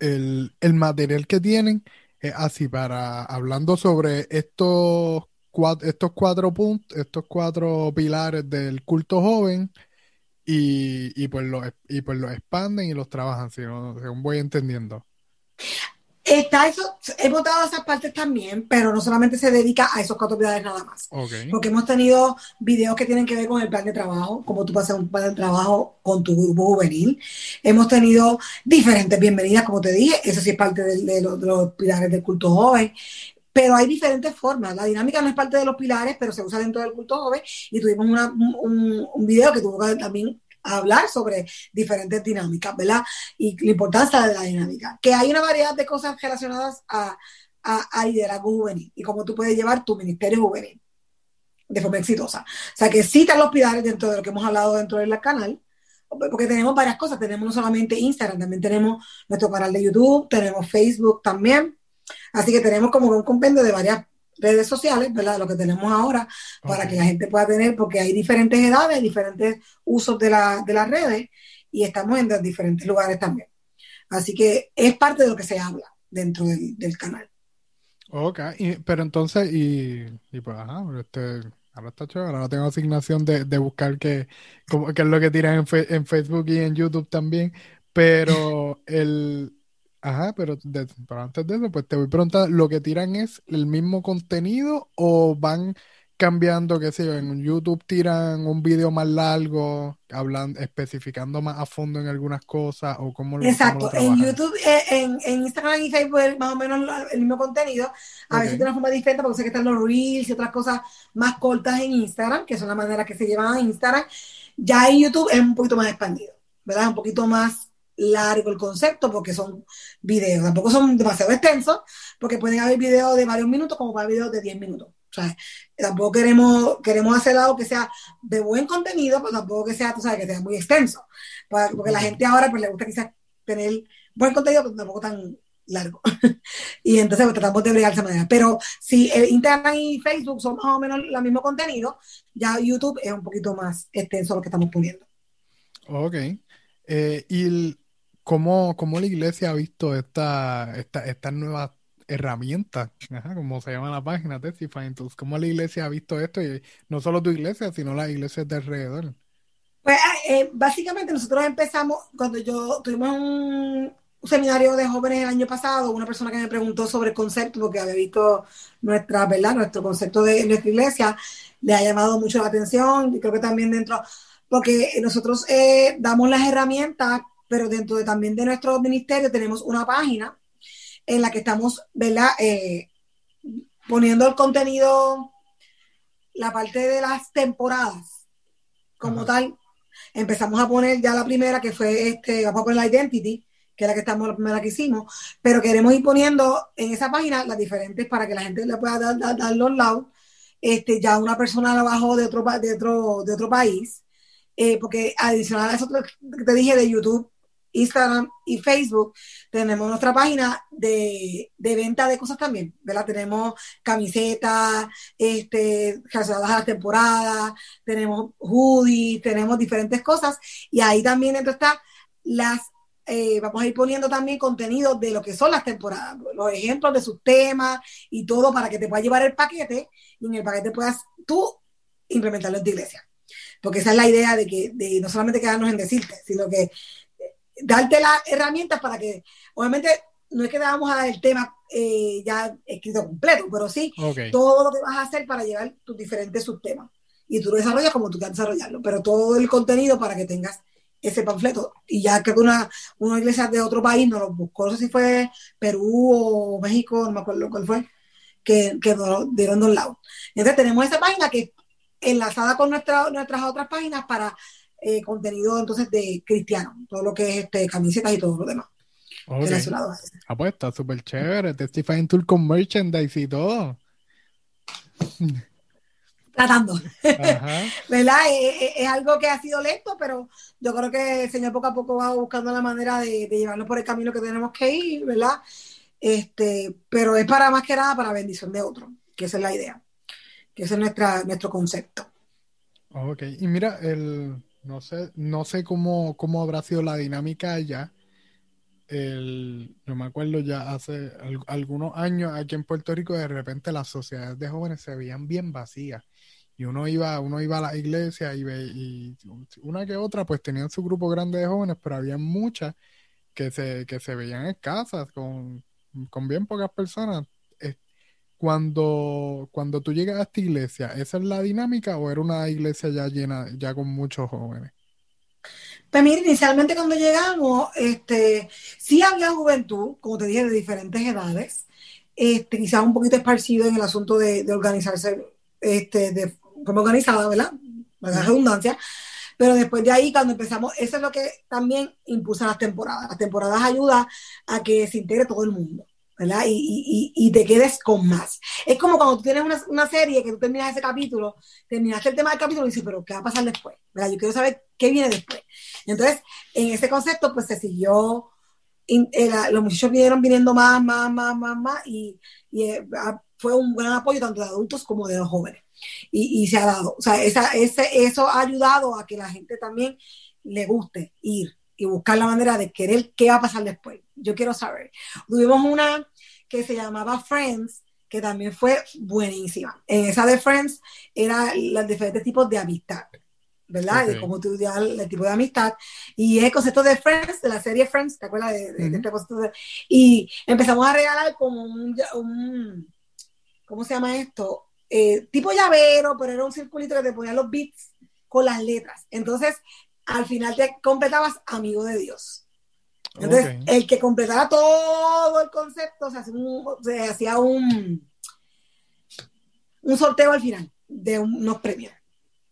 el, material que tienen es así para hablando sobre estos cuatro, estos cuatro puntos, estos cuatro pilares del culto joven y, y pues los y pues los expanden y los trabajan, si no, según voy entendiendo. Está eso, hemos dado esas partes también, pero no solamente se dedica a esos cuatro pilares nada más. Okay. Porque hemos tenido videos que tienen que ver con el plan de trabajo, cómo tú pasas un plan de trabajo con tu grupo juvenil. Hemos tenido diferentes bienvenidas, como te dije, eso sí es parte de, de, los, de los pilares del culto joven. Pero hay diferentes formas. La dinámica no es parte de los pilares, pero se usa dentro del culto joven. Y tuvimos una, un, un video que tuvo que también hablar sobre diferentes dinámicas, ¿verdad? Y la importancia de la dinámica. Que hay una variedad de cosas relacionadas a, a, a liderazgo juvenil y cómo tú puedes llevar tu ministerio juvenil de forma exitosa. O sea, que citan los pilares dentro de lo que hemos hablado dentro del canal, porque tenemos varias cosas. Tenemos no solamente Instagram, también tenemos nuestro canal de YouTube, tenemos Facebook también. Así que tenemos como un compendio de varias redes sociales, ¿verdad? Lo que tenemos ahora, para que la gente pueda tener, porque hay diferentes edades, diferentes usos de, la, de las redes y estamos en diferentes lugares también. Así que es parte de lo que se habla dentro del, del canal. Ok, y- pero entonces, y, y pues, ajá, este, ahora está chévere, ahora tengo asignación de, de buscar qué es lo que tiran en, Fe- en Facebook y en YouTube también, pero el, ajá, pero, de- pero antes de eso, pues te voy a preguntar, ¿lo que tiran es el mismo contenido o van cambiando, qué sé yo, en YouTube tiran un video más largo, hablando, especificando más a fondo en algunas cosas o cómo lo, cómo lo Exacto, en? YouTube, eh, en, en Instagram y Facebook más o menos el mismo contenido, a veces de una forma diferente porque sé que están los reels y otras cosas más cortas en Instagram, que son la manera que se llevan a Instagram. Ya en YouTube es un poquito más expandido, ¿verdad? Un poquito más largo el concepto porque son videos, tampoco son demasiado extensos, porque pueden haber videos de varios minutos como para videos de 10 minutos. O sea, tampoco queremos, queremos hacer algo que sea de buen contenido, pero tampoco que sea, tú sabes, que sea muy extenso. Para- porque la gente ahora pues le gusta quizás tener buen contenido, pero tampoco tan largo. y entonces pues, tratamos de bregar de esa manera. Pero si el Instagram y Facebook son más o menos el mismo contenido, ya YouTube es un poquito más extenso lo que estamos poniendo. Ok. Eh, ¿y el- cómo, cómo la iglesia ha visto esta, esta, estas nuevas herramientas? Ajá, como se llama la página, Testify. Entonces, ¿cómo la iglesia ha visto esto? Y no solo tu iglesia, sino las iglesias de alrededor. Pues eh, básicamente nosotros empezamos, cuando yo tuvimos un, un seminario de jóvenes el año pasado, una persona que me preguntó sobre el concepto, porque había visto nuestra, ¿verdad? Nuestro concepto de nuestra iglesia, le ha llamado mucho la atención, y creo que también dentro, porque nosotros eh, damos las herramientas, pero dentro de, también de nuestro ministerio tenemos una página en la que estamos, ¿verdad? Eh, poniendo el contenido, la parte de las temporadas como Ajá. tal. Empezamos a poner ya la primera, que fue este, vamos a poner la Identity, que es la que estamos, la primera que hicimos, pero queremos ir poniendo en esa página las diferentes para que la gente le pueda dar, dar, dar los lados. Este, ya una persona la bajó de otro, de otro, de otro país, eh, porque adicional a eso que te dije de YouTube, Instagram y Facebook, tenemos nuestra página de, de venta de cosas también, ¿verdad? Tenemos camisetas, este, relacionadas a la temporada, tenemos hoodies, tenemos diferentes cosas, y ahí también dentro está las, eh, vamos a ir poniendo también contenido de lo que son las temporadas, los ejemplos de sus temas y todo para que te puedas llevar el paquete y en el paquete puedas tú implementarlo en tu iglesia. Porque esa es la idea de que de no solamente quedarnos en decirte, sino que darte las herramientas para que, obviamente, no es que te vamos a dar el tema eh, ya escrito completo, pero sí todo lo que vas a hacer para llevar tus diferentes subtemas. Y tú lo desarrollas como tú quieras desarrollarlo, pero todo el contenido para que tengas ese panfleto. Y ya que una, una iglesia de otro país nos lo buscó, no sé si fue Perú o México, no me acuerdo cuál fue, que, que nos lo dieron de un lado. Entonces tenemos esa página que enlazada con nuestra, nuestras otras páginas para eh, contenido entonces de cristiano, todo lo que es este, camisetas y todo lo demás Ok. relacionado a eso. Ah, pues está súper chévere. Testifying Tour con merchandise y todo. Tratando. ¿verdad? Es, es- es algo que ha sido lento, pero yo creo que el Señor poco a poco va buscando la manera de, de llevarnos por el camino que tenemos que ir, ¿verdad? Este, pero es para más que nada para bendición de otros, que esa es la idea, que ese es nuestra, nuestro concepto. Ok. Y mira, el, no sé, no sé cómo, cómo habrá sido la dinámica allá, el, yo me acuerdo ya hace algunos años aquí en Puerto Rico, de repente las sociedades de jóvenes se veían bien vacías. Y uno iba, uno iba a la iglesia y, ve, y una que otra pues tenían su grupo grande de jóvenes, pero había muchas que se, que se veían escasas, con, con bien pocas personas. Cuando, cuando tú llegas a esta iglesia, ¿esa es la dinámica o era una iglesia ya llena, ya con muchos jóvenes? Pues mira, inicialmente cuando llegamos, este, sí había juventud, como te dije, de diferentes edades, este, quizás un poquito esparcido en el asunto de, organizarse este, de forma organizada, ¿verdad? La redundancia. Pero después de ahí, cuando empezamos, eso es lo que también impulsa las temporadas. Las temporadas ayudan a que se integre todo el mundo. Y, te quedes con más. Es como cuando tú tienes una, una, serie que tú terminas ese capítulo, terminaste el tema del capítulo y dices, pero ¿qué va a pasar después? ¿verdad? Yo quiero saber qué viene después. Entonces, en ese concepto, pues se siguió, los muchachos vinieron viniendo más, más, más, más, más, y, eh, fue un gran apoyo tanto de adultos como de los jóvenes. Y se ha dado, o sea, esa, ese, eso ha ayudado a que la gente también le guste ir y buscar la manera de querer qué va a pasar después. Yo quiero saber. Tuvimos una que se llamaba Friends, que también fue buenísima. En esa de Friends eran los diferentes tipos de amistad, ¿verdad? De cómo estudiar el tipo de amistad. Y el concepto de Friends, de la serie Friends, ¿te acuerdas de, este concepto? Y empezamos a regalar como un, ¿cómo se llama esto? Eh, tipo llavero, pero era un circulito que te ponía los bits con las letras. Entonces, al final te completabas amigo de Dios. Entonces, el que completara todo el concepto, se hacía un, un, sorteo al final de unos premios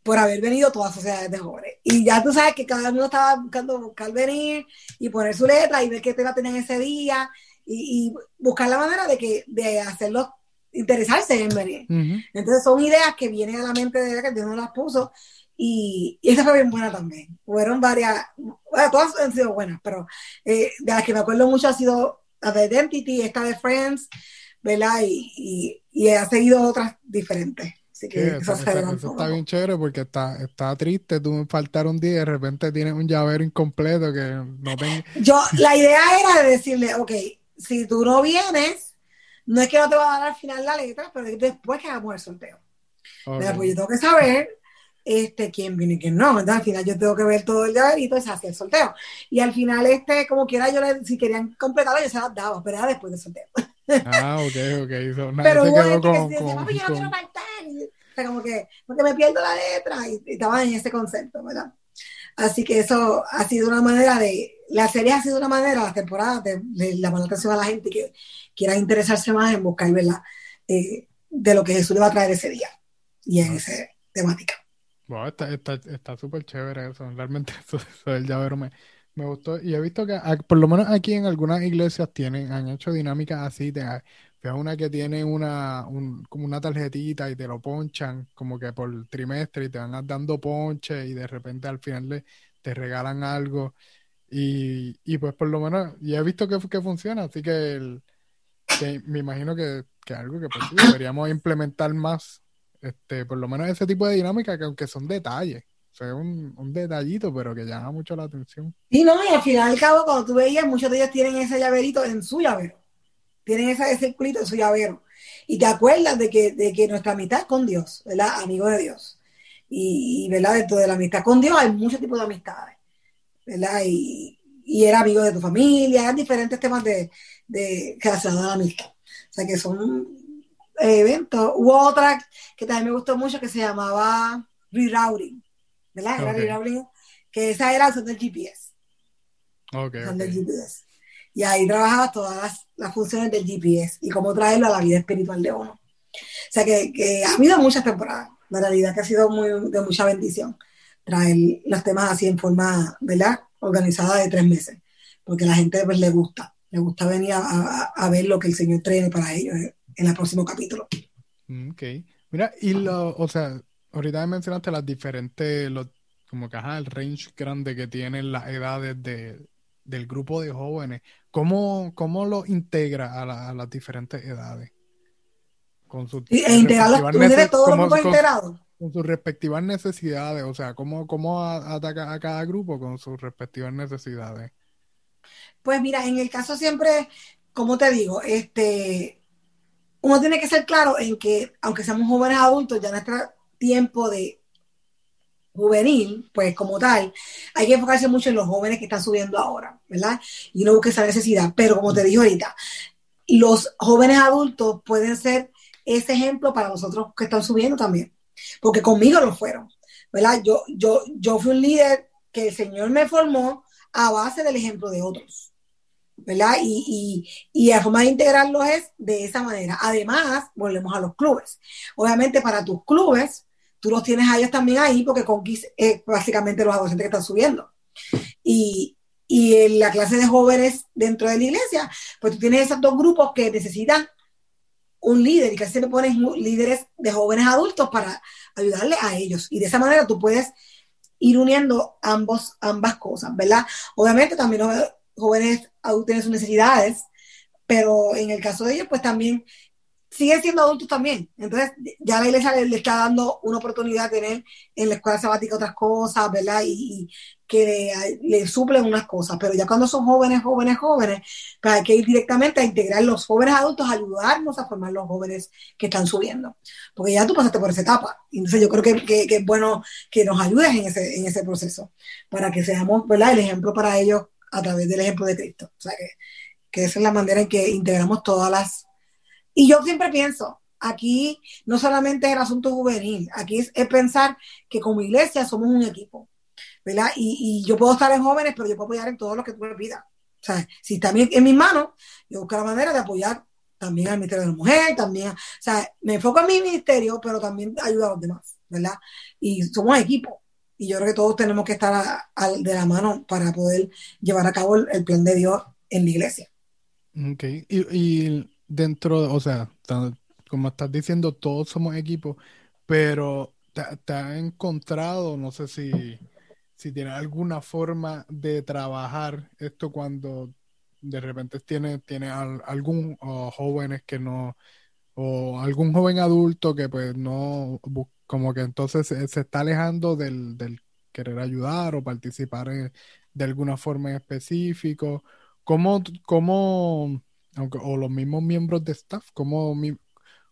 por haber venido todas las sociedades de jóvenes. Y ya tú sabes que cada uno estaba buscando buscar venir y poner su letra y ver qué tema tenían ese día y, buscar la manera de que de hacerlos interesarse en venir. Entonces son ideas que vienen a la mente de que Dios nos las puso y, esa fue bien buena también. Fueron varias, bueno, todas han sido buenas, pero eh, de las que me acuerdo mucho ha sido la de Identity, esta de Friends, ¿verdad? Y, y, ha seguido otras diferentes. Así que eso, está bien chévere porque está, está triste, tú me faltaron un día y de repente tienes un llavero incompleto que no tengo. Yo, la idea era de decirle, ok, si tú no vienes, no es que no te va a dar al final la letra, pero después que hagamos el sorteo. Pues yo tengo que saber este, quién viene y quién no, ¿verdad? Al final yo tengo que ver todo el llaverito y se hace el sorteo. Y al final, este, como quiera, yo le, si querían completarlo, yo se las daba, pero era después del sorteo. Ah, ok, ok. So, pero hubo gente que decía, papi, yo no quiero faltar. o sea, como que, porque me pierdo la letra y, estaba en ese concepto, ¿verdad? Así que eso ha sido una manera de, la serie ha sido una manera, las temporadas, de, de llamar la atención a la gente que quiera interesarse más en buscar, ¿verdad? Eh, de lo que Jesús le va a traer ese día y en esa temática está súper chévere eso. Realmente eso, del llavero me, me, gustó. Y he visto que por lo menos aquí en algunas iglesias tienen, han hecho dinámicas así. Te, una que tiene una, como una tarjetita y te lo ponchan como que por trimestre y te van dando ponche y de repente al final te regalan algo. Y, y pues por lo menos, y he visto que, que funciona, así que, me imagino que, que algo que pues, deberíamos implementar más este, por lo menos ese tipo de dinámica que aunque son detalles, o un, un, detallito, pero que llama mucho la atención. Sí, no, y al final y al cabo, cuando tú veías, muchos de ellos tienen ese llaverito en su llavero, tienen ese, circulito en su llavero, y te acuerdas de que, de que nuestra amistad es con Dios, ¿verdad? Amigo de Dios. Y, ¿verdad? Dentro de la amistad con Dios hay muchos tipos de amistades, ¿verdad? Y, y era amigo de tu familia, hay diferentes temas de, de que se la amistad. O sea que son evento. Hubo otra que también me gustó mucho que se llamaba Rerouting, ¿verdad? Era Rerouting, que esa era usando el GPS. Ok. GPS. Y ahí trabajaba todas las, funciones del GPS y cómo traerlo a la vida espiritual de uno. O sea que, que ha habido muchas temporadas, la realidad que ha sido muy, de mucha bendición traer los temas así en forma, ¿verdad? Organizada de tres meses, porque a la gente pues, le gusta, le gusta venir a, a ver lo que el Señor trae para ellos en el próximo capítulo. Mm, ok. Mira, y lo, o sea, ahorita mencionaste las diferentes, los, como que ajá, el range grande que tienen las edades de, del grupo de jóvenes. ¿Cómo, cómo lo integra a, las diferentes edades? Con sus e todos los grupos Con sus respectivas necesidades, o sea, ¿cómo, cómo ataca a cada grupo con sus respectivas necesidades? Pues mira, en el caso siempre, como te digo, este, uno tiene que ser claro en que, aunque seamos jóvenes adultos, ya nuestro tiempo de juvenil, pues como tal, hay que enfocarse mucho en los jóvenes que están subiendo ahora, ¿verdad? Y no busque esa necesidad. Pero como te dije ahorita, los jóvenes adultos pueden ser ese ejemplo para nosotros que están subiendo también, porque conmigo lo fueron, ¿verdad? Yo, yo, yo fui un líder que el Señor me formó a base del ejemplo de otros, ¿verdad? Y, y, y la forma de integrarlos es de esa manera. Además, volvemos a los clubes. Obviamente para tus clubes, tú los tienes a ellos también ahí porque Conquist es básicamente los adolescentes que están subiendo. Y, y la clase de jóvenes dentro de la iglesia, pues tú tienes esos dos grupos que necesitan un líder y casi siempre pones líderes de jóvenes adultos para ayudarle a ellos. Y de esa manera tú puedes ir uniendo ambos, ambas cosas, ¿verdad? Obviamente también jóvenes adultos tienen sus necesidades, pero en el caso de ellos, pues también siguen siendo adultos también. Entonces, ya la iglesia le, está dando una oportunidad de tener en la escuela sabática otras cosas, ¿verdad? Y, que le, suplen unas cosas. Pero ya cuando son jóvenes, jóvenes, jóvenes, pues hay que ir directamente a integrar los jóvenes adultos, ayudarnos a formar los jóvenes que están subiendo. Porque ya tú pasaste por esa etapa. Entonces, yo creo que, que, es bueno que nos ayudes en ese, en ese proceso, para que seamos, ¿verdad? El ejemplo para ellos a través del ejemplo de Cristo. O sea, que, que esa es la manera en que integramos todas las y yo siempre pienso, aquí no solamente es el asunto juvenil, aquí es, pensar que como iglesia somos un equipo, ¿verdad? Y, yo puedo estar en jóvenes, pero yo puedo apoyar en todo lo que tú me pidas. O sea, si también en mis manos, yo busco la manera de apoyar también al Ministerio de la Mujer, también, o sea, me enfoco en mi ministerio, pero también ayuda a los demás, ¿verdad? Y somos equipo. Y yo creo que todos tenemos que estar de la mano para poder llevar a cabo el, plan de Dios en la iglesia. Ok. y dentro, o sea, como estás diciendo, todos somos equipo, pero te, has encontrado, no sé si, si tienes alguna forma de trabajar esto cuando de repente tienes tiene algún jóvenes que no, o algún joven adulto que pues no, como que entonces se, está alejando del, querer ayudar o participar de alguna forma en específico. ¿Cómo, cómo aunque, o los mismos miembros de staff, ¿cómo,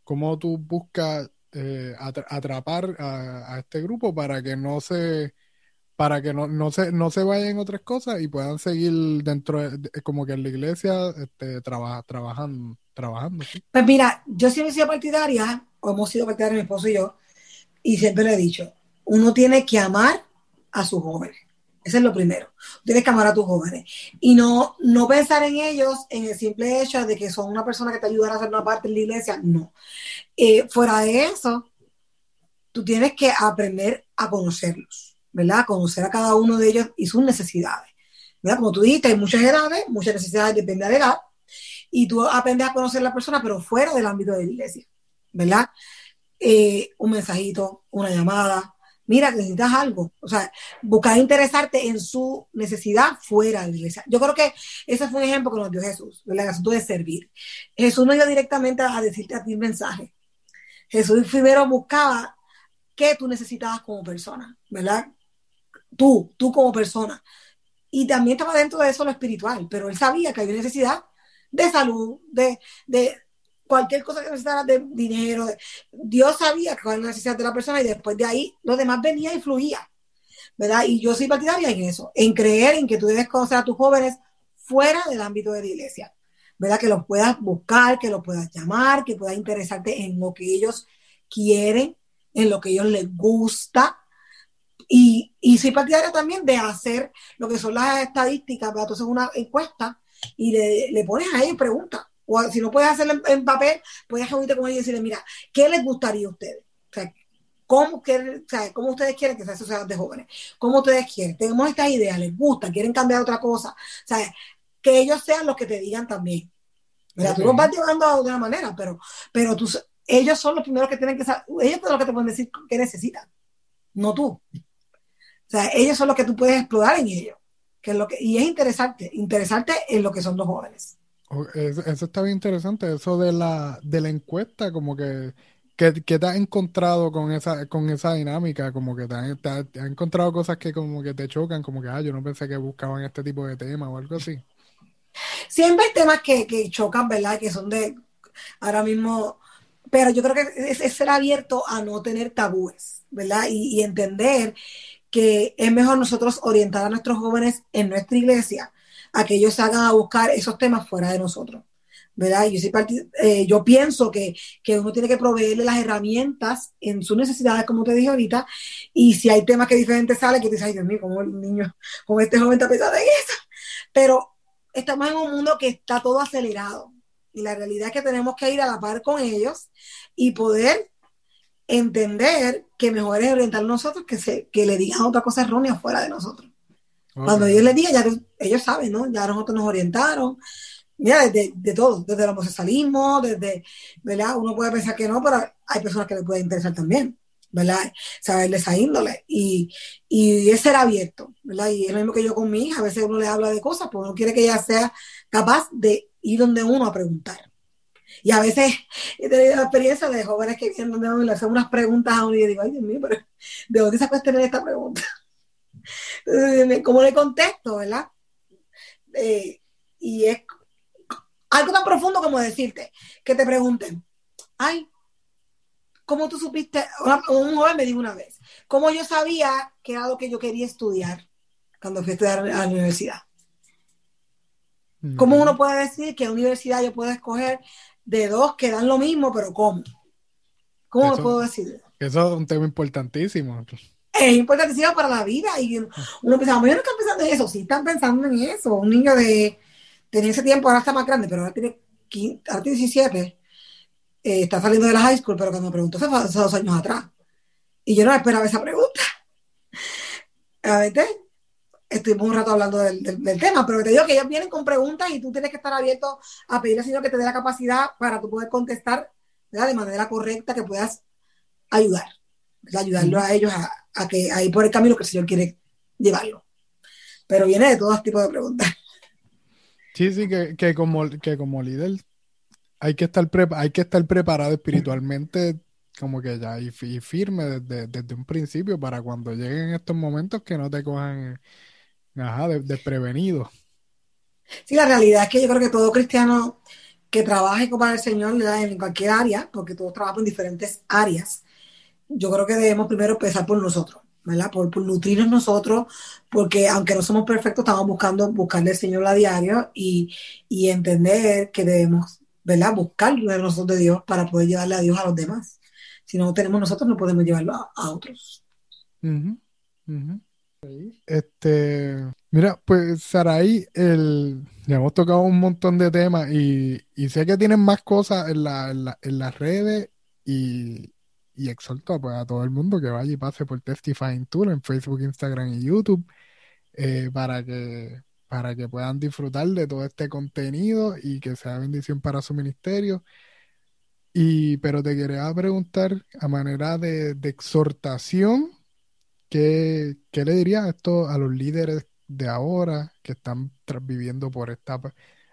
cómo tú buscas eh, atrapar a, este grupo para que no se para que no, no se no se vayan otras cosas y puedan seguir dentro de, como que en la iglesia este, trabajando trabajando pues mira yo siempre he sido partidaria o hemos sido partidarios mi esposo y yo y siempre le he dicho uno tiene que amar a sus jóvenes ese es lo primero. Tienes que amar a tus jóvenes. Y no, no pensar en ellos en el simple hecho de que son una persona que te ayudará a hacer una parte en la iglesia. No. Eh, fuera de eso, tú tienes que aprender a conocerlos, ¿verdad? Conocer a cada uno de ellos y sus necesidades. ¿verdad? Como tú dijiste, hay muchas edades, muchas necesidades, depende de la edad. Y tú aprendes a conocer a la persona, pero fuera del ámbito de la iglesia, ¿verdad? Eh, un mensajito, una llamada, mira, necesitas algo. O sea, buscar interesarte en su necesidad fuera de la iglesia. Yo creo que ese fue un ejemplo que nos dio Jesús, el asunto de servir. Jesús no iba directamente a decirte a ti un mensaje. Jesús primero buscaba qué tú necesitabas como persona, ¿verdad? Tú, tú como persona. Y también estaba dentro de eso lo espiritual, pero él sabía que había necesidad de salud, de, de, cualquier cosa que necesitara de dinero. Dios sabía cuál era la necesidad de la persona y después de ahí lo demás venía y fluía. ¿Verdad? Y yo soy partidaria en eso, en creer en que tú debes conocer a tus jóvenes fuera del ámbito de la iglesia. ¿Verdad? Que los puedas buscar, que los puedas llamar, que puedas interesarte en lo que ellos quieren, en lo que ellos les gusta. Y, y soy partidaria también de hacer lo que son las estadísticas, ¿verdad? Entonces una encuesta y le, le pones a ellos preguntas o si no puedes hacerlo en, papel, puedes reunirte con ellos y decirle, mira, ¿qué les gustaría a ustedes? O sea, ¿cómo, ¿cómo ustedes quieren que sea sociedad de jóvenes? ¿Cómo ustedes quieren? Tenemos estas ideas, les gusta, quieren cambiar otra cosa. O sea, que ellos sean los que te digan también. Mira, tú los vas llevando de alguna manera, pero, pero tú, ellos son los primeros que tienen que saber, ellos son los que te pueden decir qué necesitan, no tú. O sea, ellos son los que tú puedes explorar en ellos. Que es lo que, y es interesante, interesante en lo que son los jóvenes. Eso, está bien interesante, eso de la, de la encuesta, como que, ¿qué, te has encontrado con esa, con esa dinámica? Como que te has, encontrado cosas que como que te chocan, como que, ah, yo no pensé que buscaban este tipo de tema o algo así. siempre hay temas que, que chocan, ¿verdad? Que son de ahora mismo, pero yo creo que es, ser abierto a no tener tabúes, ¿verdad? Y, entender que es mejor nosotros orientar a nuestros jóvenes en nuestra iglesia a que ellos hagan a buscar esos temas fuera de nosotros. ¿verdad? Yo, eh, yo pienso que, que, uno tiene que proveerle las herramientas en sus necesidades, como te dije ahorita, y si hay temas que diferentes salen, que te dices, ay Dios mío, como el niño, como este joven está pensando en eso. Pero estamos en un mundo que está todo acelerado, y la realidad es que tenemos que ir a la par con ellos y poder entender que mejor es orientar a nosotros que, se, que le digan otra cosa errónea fuera de nosotros. Cuando ellos les digan, ya ellos saben, ¿no? Ya nosotros nos orientaron. Mira, desde de todo, desde el homosexualismo, desde, ¿verdad? Uno puede pensar que no, pero hay personas que les puede interesar también, ¿verdad? Saber de esa índole. Y, y es ser abierto, ¿verdad? Y es lo mismo que yo con mi hija, a veces uno le habla de cosas, pues uno quiere que ella sea capaz de ir donde uno a preguntar. Y a veces he tenido la experiencia de jóvenes que vienen y le hacen unas preguntas a uno y yo digo, ay Dios mío, pero ¿de dónde sacas tener esta pregunta? ¿Cómo le contesto, verdad? Eh, y es algo tan profundo como decirte, que te pregunten, ay, ¿cómo tú supiste? Un joven me dijo una vez, ¿cómo yo sabía que era lo que yo quería estudiar cuando fui a estudiar a la universidad? ¿Cómo uno puede decir que en universidad yo puedo escoger de dos que dan lo mismo, pero cómo? ¿Cómo lo puedo decir? Eso es un tema importantísimo. Es importantísimo para la vida. Y uno piensa, yo no están pensando en eso. Sí están pensando en eso. Un niño de, tenía ese tiempo, ahora está más grande, pero ahora tiene, 17. Eh, está saliendo de la high school, pero cuando me preguntó fue hace dos años atrás. Y yo no esperaba esa pregunta. A ver, estuvimos un rato hablando del, tema, pero te digo que ellos vienen con preguntas y tú tienes que estar abierto a pedirle al Señor que te dé la capacidad para tú poder contestar de manera correcta, que puedas ayudar, ayudarlo a ellos a, que ahí por el camino que el Señor quiere llevarlo. Pero viene de todos tipos de preguntas. Sí, sí, que, como, que como líder hay que estar hay que estar preparado espiritualmente como que ya y, firme desde, desde, un principio para cuando lleguen estos momentos que no te cojan Ajá, desprevenido. Sí, la realidad es que yo creo que todo cristiano que trabaje para el Señor en cualquier área, porque todos trabajamos en diferentes áreas, yo creo que debemos primero empezar por nosotros, ¿verdad? Por, nutrirnos nosotros, porque aunque no somos perfectos, estamos buscando buscarle al Señor a diario y, entender que debemos, ¿verdad? Buscar de nosotros de Dios para poder llevarle a Dios a los demás. Si no tenemos nosotros, no podemos llevarlo a, otros. Este, mira, pues Saraí, el, ya hemos tocado un montón de temas y, sé que tienen más cosas en, la, en, las redes y, y exhorto pues, a todo el mundo que vaya y pase por Testifying Tour en Facebook, Instagram y YouTube eh, para que para que puedan disfrutar de todo este contenido y que sea bendición para su ministerio. Y, pero te quería preguntar a manera de exhortación, ¿Qué, le diría esto a los líderes de ahora que están viviendo por esta,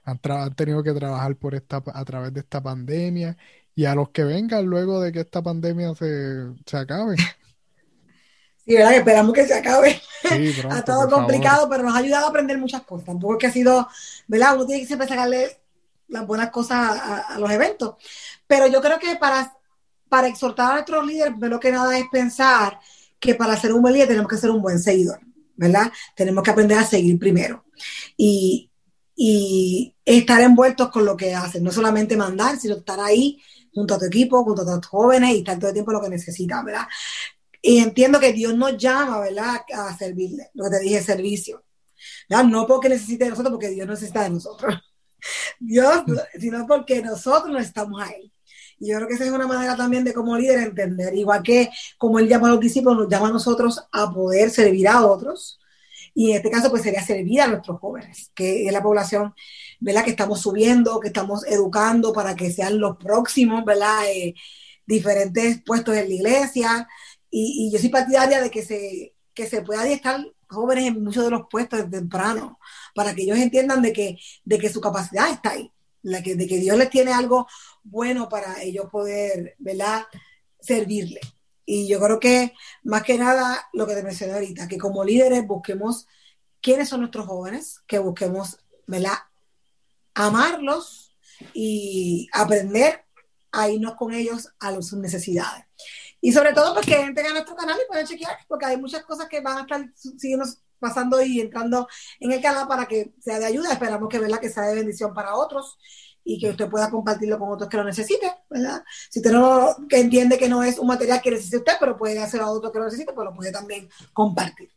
han, han, tenido que trabajar por esta, a través de esta pandemia y a los que vengan luego de que esta pandemia se, se acabe? Sí, ¿verdad? esperamos que se acabe. ha estado complicado, pero nos ha ayudado a aprender muchas cosas. Tampoco es que ha sido, ¿verdad? Uno tiene que siempre sacarle las buenas cosas a, los eventos. Pero yo creo que para, para exhortar a nuestros líderes, lo que nada es pensar que para ser un buen líder tenemos que ser un buen seguidor, ¿verdad? Tenemos que aprender a seguir primero. Y, y estar envueltos con lo que hacen, no solamente mandar, sino estar ahí junto a tu equipo, junto a tus jóvenes y estar todo el tiempo lo que necesitan, ¿verdad? Y entiendo que Dios nos llama, ¿verdad?, a servirle, lo que te dije, servicio. ¿verdad? No porque necesite de nosotros, porque Dios necesita de nosotros. Dios, sino porque nosotros no estamos ahí. Yo creo que esa es una manera también de como líder entender, igual que como él llama a los discípulos, nos llama a nosotros a poder servir a otros. Y en este caso, pues sería servir a nuestros jóvenes, que es la población, ¿verdad? Que estamos subiendo, que estamos educando para que sean los próximos, ¿verdad? Eh, diferentes puestos en la iglesia. Y, yo soy partidaria de que se, que se pueda estar jóvenes en muchos de los puestos desde temprano, para que ellos entiendan de que, de que su capacidad está ahí, la que, de que Dios les tiene algo bueno para ellos poder, ¿verdad? Servirle. Y yo creo que más que nada lo que te mencioné ahorita, que como líderes busquemos quiénes son nuestros jóvenes, que busquemos, ¿verdad? amarlos y aprender a irnos con ellos a sus necesidades. Y sobre todo pues, entren a nuestro canal y pueden chequear, porque hay muchas cosas que van a estar siguiendo pasando y entrando en el canal para que sea de ayuda. Esperamos que, ¿verdad? que sea de bendición para otros y que usted pueda compartirlo con otros que lo necesiten, ¿verdad? Si usted no que entiende que no es un material que necesite usted, pero puede hacer a otro que lo necesite, pues lo puede también compartir.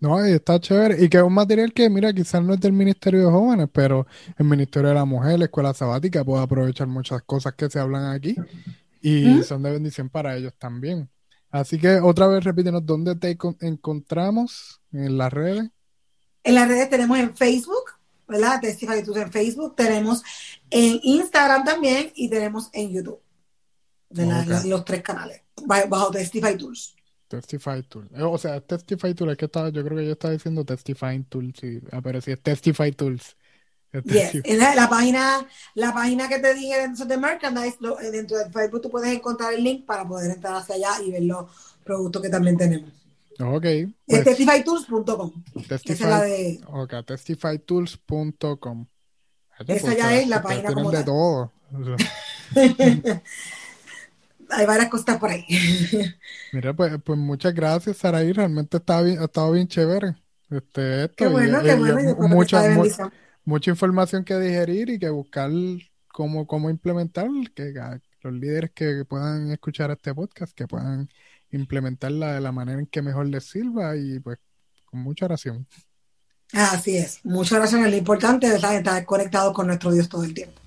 No, está chévere. Y que es un material que, mira, quizás no es del Ministerio de Jóvenes, pero el Ministerio de la Mujer, la Escuela Sabática, puede aprovechar muchas cosas que se hablan aquí y son de bendición para ellos también. Así que otra vez repítenos, ¿dónde te encontramos en las redes? En las redes tenemos en Facebook, ¿verdad? Testify Tools en Facebook, tenemos en Instagram también y tenemos en YouTube. los, tres canales, bajo Testify Tools. Testify Tools. Eh, o sea, Testify Tools, es que estaba, yo creo que yo estaba diciendo Testify Tools, sí, ah, pero sí es Testify Tools. la, página, la página que te dije dentro de Merchandise, eh, dentro de Facebook tú puedes encontrar el link para poder entrar hacia allá y ver los productos que también tenemos. Ok. Pues, testifytools.com. Testify, Esa es la de... Ok, testifytools.com. Esa ya es la página como de todo. Hay varias cosas por ahí. Mira, pues, pues muchas gracias, Saraí. Realmente estaba bien, ha estado bien chévere. Este, esto, qué bueno, qué bueno. mucha, mucha información que digerir y que buscar cómo, cómo implementar, que los líderes que puedan escuchar este podcast, que puedan implementarla de la manera en que mejor les sirva y pues con mucha oración. Así es, mucha oración es lo importante, ¿verdad? Estar conectado con nuestro Dios todo el tiempo.